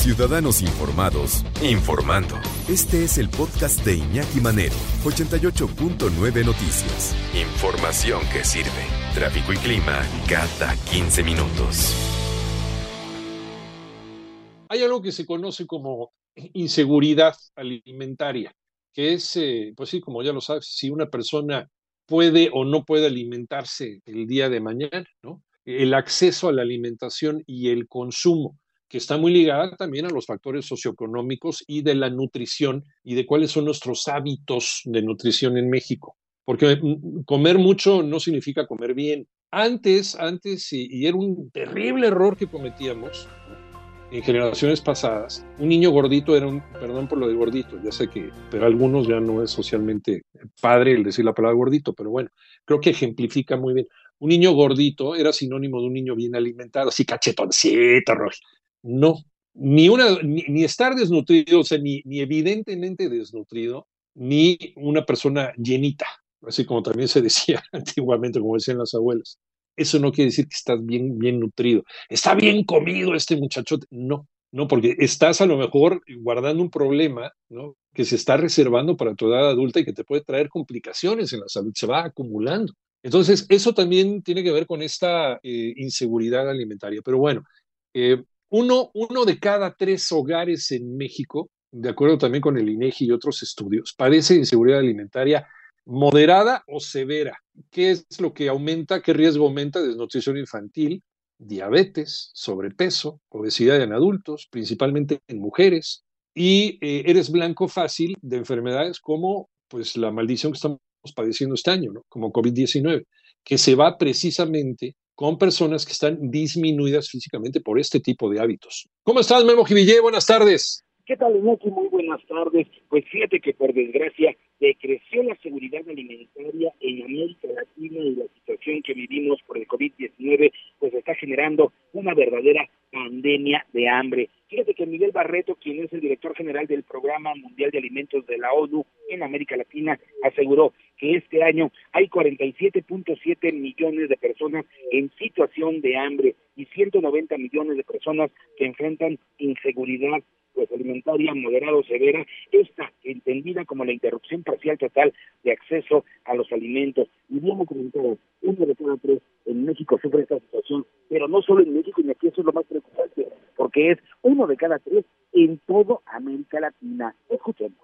Ciudadanos Informados, informando. Este es el podcast de Iñaki Manero, 88.9 Noticias. Información que sirve. Tráfico y clima cada 15 minutos. Hay algo que se conoce como inseguridad alimentaria, que es, eh, pues sí, como ya lo sabes, si una persona puede o no puede alimentarse el día de mañana, ¿no? El acceso a la alimentación y el consumo que está muy ligada también a los factores socioeconómicos y de la nutrición y de cuáles son nuestros hábitos de nutrición en México. Porque mm, comer mucho no significa comer bien. Antes, antes, y, era un terrible error que cometíamos en generaciones pasadas, un niño gordito era un, perdón por lo de gordito, ya sé que, pero algunos ya no es socialmente padre el decir la palabra gordito, pero bueno, creo que ejemplifica muy bien. Un niño gordito era sinónimo de un niño bien alimentado, así cachetoncito, rojo. No, ni, una, ni, estar desnutrido, o sea, ni, evidentemente desnutrido, ni una persona llenita, así como también se decía antiguamente, como decían las abuelas. Eso no quiere decir que estás bien, bien nutrido. Está bien comido este muchachote. No, no, porque estás a lo mejor guardando un problema. Que se está reservando para tu edad adulta y que te puede traer complicaciones en la salud. Se va acumulando. Entonces, eso también tiene que ver con esta eh, inseguridad alimentaria. Pero bueno, eh, uno, uno de cada tres hogares en México, de acuerdo también con el INEGI y otros estudios, padece inseguridad alimentaria moderada o severa. ¿Qué es lo que aumenta? ¿Qué riesgo aumenta? Desnutrición infantil, diabetes, sobrepeso, obesidad en adultos, principalmente en mujeres, y eh, eres blanco fácil de enfermedades como pues la maldición que estamos padeciendo este año, ¿no? como COVID-19, que se va precisamente con personas que están disminuidas físicamente por este tipo de hábitos. ¿Cómo estás, Memo Jivillé? Buenas tardes. ¿Qué tal, Iñaki? Muy buenas tardes. Pues fíjate que por desgracia decreció la seguridad alimentaria en América Latina y la situación que vivimos por el COVID-19 pues está generando una verdadera pandemia de hambre. Fíjate que Miguel Barreto, quien es el director general del Programa Mundial de Alimentos de la ONU en América Latina, aseguró que este año hay 47.7 millones de personas en situación de hambre y 190 millones de personas que enfrentan inseguridad pues alimentaria moderada o severa, esta entendida como la interrupción parcial total de acceso a los alimentos. Y bien comentado, uno de cada tres en México sufre esta situación, pero no solo en México, y aquí eso es lo más preocupante, porque es uno de cada tres en toda América Latina. Escuchemos.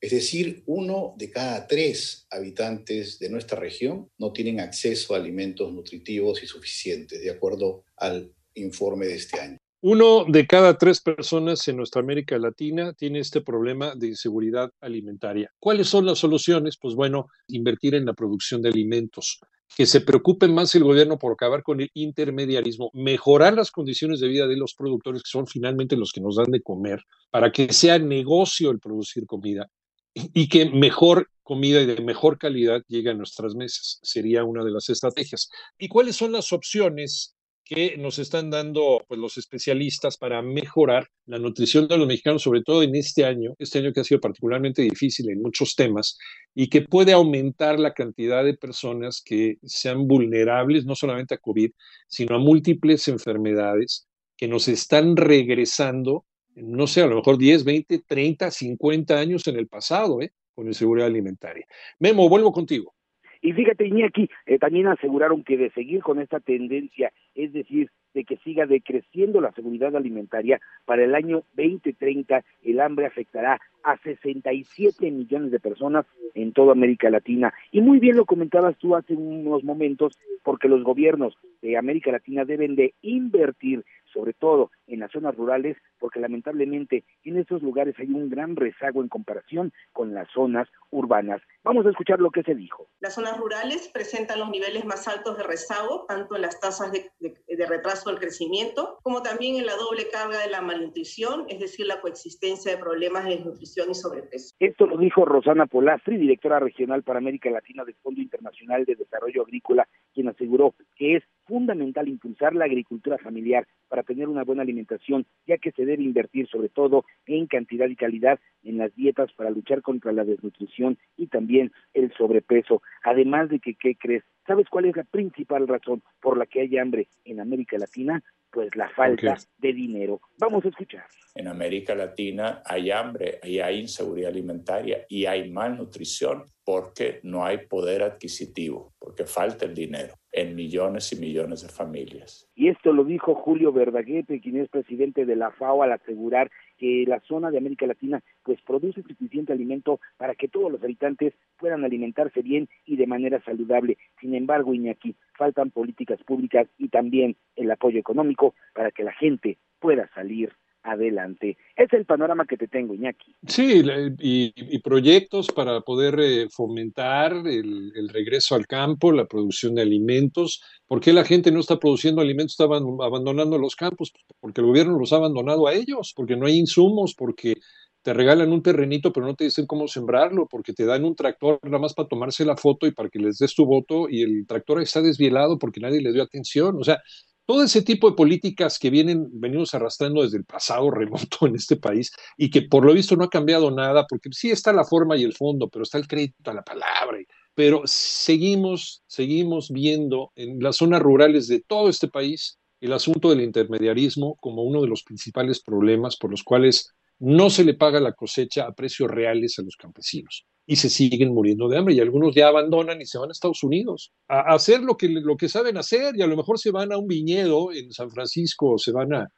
Es decir, uno de cada tres habitantes de nuestra región no tienen acceso a alimentos nutritivos y suficientes, de acuerdo al informe de este año. Uno de cada tres personas en nuestra América Latina tiene este problema de inseguridad alimentaria. ¿Cuáles son las soluciones? Pues bueno, invertir en la producción de alimentos, que se preocupe más el gobierno por acabar con el intermediarismo, mejorar las condiciones de vida de los productores, que son finalmente los que nos dan de comer, para que sea negocio el producir comida y que mejor comida y de mejor calidad llegue a nuestras mesas. Sería una de las estrategias. ¿Y cuáles son las opciones que nos están dando pues, los especialistas para mejorar la nutrición de los mexicanos, sobre todo en este año, este año que ha sido particularmente difícil en muchos temas y que puede aumentar la cantidad de personas que sean vulnerables no solamente a COVID, sino a múltiples enfermedades que nos están regresando, no sé, a lo mejor 10, 20, 30, 50 años en el pasado, ¿eh? con la seguridad alimentaria. Memo, vuelvo contigo. Y fíjate, Iñaki, eh, también aseguraron que de seguir con esta tendencia, es decir, de que siga decreciendo la seguridad alimentaria, para el año 2030 el hambre afectará a 67 millones de personas en toda América Latina. Y muy bien lo comentabas tú hace unos momentos, porque los gobiernos de América Latina deben de invertir sobre todo en las zonas rurales, porque lamentablemente en esos lugares hay un gran rezago en comparación con las zonas urbanas. Vamos a escuchar lo que se dijo. Las zonas rurales presentan los niveles más altos de rezago, tanto en las tasas de, de retraso del crecimiento, como también en la doble carga de la malnutrición, es decir, la coexistencia de problemas de desnutrición y sobrepeso. Esto lo dijo Rosana Polastri, directora regional para América Latina del Fondo Internacional de Desarrollo Agrícola, quien aseguró que es fundamental impulsar la agricultura familiar para tener una buena alimentación, ya que se debe invertir sobre todo en cantidad y calidad en las dietas para luchar contra la desnutrición y también el sobrepeso. Además de que, ¿qué crees? ¿Sabes cuál es la principal razón por la que hay hambre en América Latina? Pues la falta de dinero. Vamos a escuchar. En América Latina hay hambre y hay inseguridad alimentaria y hay malnutrición porque no hay poder adquisitivo, porque falta el dinero en millones y millones de familias. Y esto lo dijo Julio Verdaguete, quien es presidente de la FAO, al asegurar que la zona de América Latina pues produce suficiente alimento para que todos los habitantes puedan alimentarse bien y de manera saludable. Sin embargo, Iñaki, faltan políticas públicas y también el apoyo económico para que la gente pueda salir adelante. Es el panorama que te tengo, Iñaki. Sí, y, proyectos para poder eh, fomentar el, regreso al campo, la producción de alimentos. ¿Por qué la gente no está produciendo alimentos, está abandonando los campos? Porque el gobierno los ha abandonado a ellos, porque no hay insumos, porque te regalan un terrenito, pero no te dicen cómo sembrarlo, porque te dan un tractor nada más para tomarse la foto y para que les des tu voto, y el tractor está desvielado porque nadie le dio atención. O sea, todo ese tipo de políticas que vienen, venimos arrastrando desde el pasado remoto en este país y que por lo visto no ha cambiado nada, porque sí está la forma y el fondo, pero está el crédito a la palabra. Pero seguimos, seguimos viendo en las zonas rurales de todo este país el asunto del intermediarismo como uno de los principales problemas por los cuales no se le paga la cosecha a precios reales a los campesinos y se siguen muriendo de hambre y algunos ya abandonan y se van a Estados Unidos a hacer lo que, lo que saben hacer y a lo mejor se van a un viñedo en San Francisco o se van a,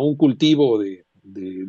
un cultivo de,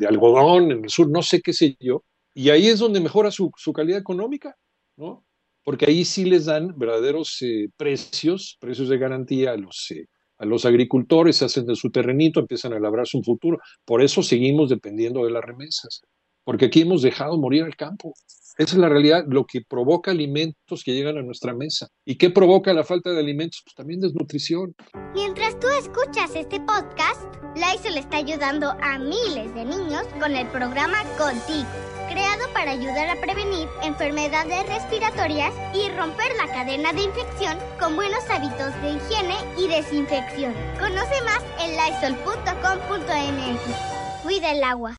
algodón en el sur, no sé qué sé yo, y ahí es donde mejora su, calidad económica, ¿no? Porque ahí sí les dan verdaderos eh, precios, precios de garantía a los, eh, a los agricultores, hacen de su terrenito, empiezan a labrarse un futuro. Por eso seguimos dependiendo de las remesas, porque aquí hemos dejado morir al campo. Esa es la realidad, lo que provoca alimentos que llegan a nuestra mesa. ¿Y qué provoca la falta de alimentos? Pues también desnutrición. Mientras tú escuchas este podcast, Lysol está ayudando a miles de niños con el programa Contigo, creado para ayudar a prevenir enfermedades respiratorias y romper la cadena de infección con buenos hábitos de higiene y desinfección. Conoce más en lysol.com.mx. Cuida el agua.